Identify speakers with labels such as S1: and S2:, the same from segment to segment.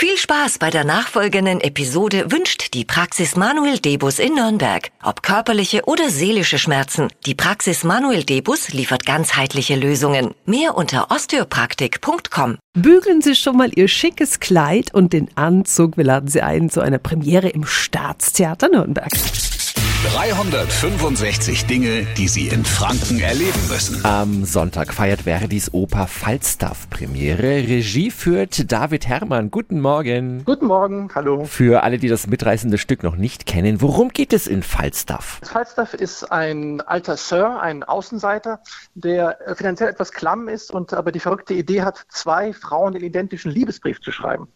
S1: Viel Spaß bei der nachfolgenden Episode wünscht die Praxis Manuel Debus in Nürnberg. Ob körperliche oder seelische Schmerzen, die Praxis Manuel Debus liefert ganzheitliche Lösungen. Mehr unter osteopraktik.com.
S2: Bügeln Sie schon mal Ihr schickes Kleid und den Anzug. Wir laden Sie ein zu einer Premiere im Staatstheater Nürnberg.
S3: 365 Dinge, die Sie in Franken erleben müssen.
S4: Am Sonntag feiert Verdis Oper Falstaff Premiere. Regie führt David Herrmann. Guten Morgen.
S5: Guten Morgen, hallo.
S4: Für alle, die das mitreißende Stück noch nicht kennen, worum geht es in Falstaff?
S5: Falstaff ist ein alter Sir, ein Außenseiter, der finanziell etwas klamm ist und aber die verrückte Idee hat, zwei Frauen den identischen Liebesbrief zu schreiben.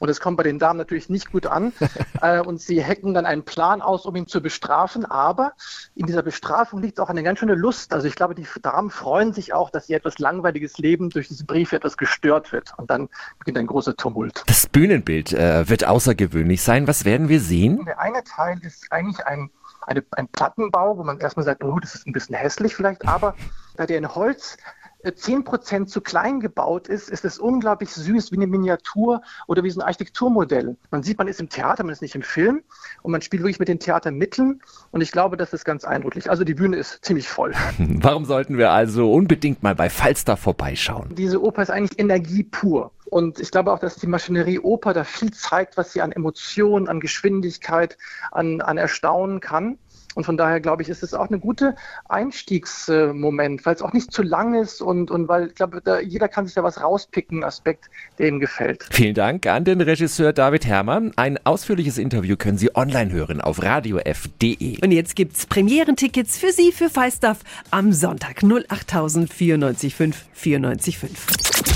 S5: Und das kommt bei den Damen natürlich nicht gut an. äh, und sie hacken dann einen Plan aus, um ihn zu bestrafen. Aber in dieser Bestrafung liegt auch eine ganz schöne Lust. Also ich glaube, die Damen freuen sich auch, dass ihr etwas langweiliges Leben durch diese Briefe etwas gestört wird. Und dann beginnt ein großer Tumult.
S4: Das Bühnenbild äh, wird außergewöhnlich sein. Was werden wir sehen?
S5: Der eine Teil ist eigentlich ein, eine, ein Plattenbau, wo man erstmal sagt, oh, das ist ein bisschen hässlich vielleicht, aber da der in Holz 10% äh, zu klein gebaut ist, ist es unglaublich süß, wie eine Miniatur oder wie so ein Architekturmodell. Man sieht, man ist im Theater, man ist nicht im Film und man spielt wirklich mit den Theatermitteln und ich glaube, das ist ganz eindrücklich. Also die Bühne ist ziemlich voll.
S4: Warum sollten wir also unbedingt mal bei Falstaff vorbeischauen?
S5: Diese Oper ist eigentlich Energie pur. Und ich glaube auch, dass die Maschinerie Oper da viel zeigt, was sie an Emotionen, an Geschwindigkeit, an, an Erstaunen kann. Und von daher glaube ich, ist es auch ein guter Einstiegsmoment, weil es auch nicht zu lang ist und, und weil ich glaube, da, jeder kann sich da was rauspicken, Aspekt, der ihm gefällt.
S4: Vielen Dank an den Regisseur David Herrmann. Ein ausführliches Interview können Sie online hören auf radiof.de.
S2: Und jetzt gibt's Premierentickets für Sie für Falstaff am Sonntag 08000 94 5 94 5.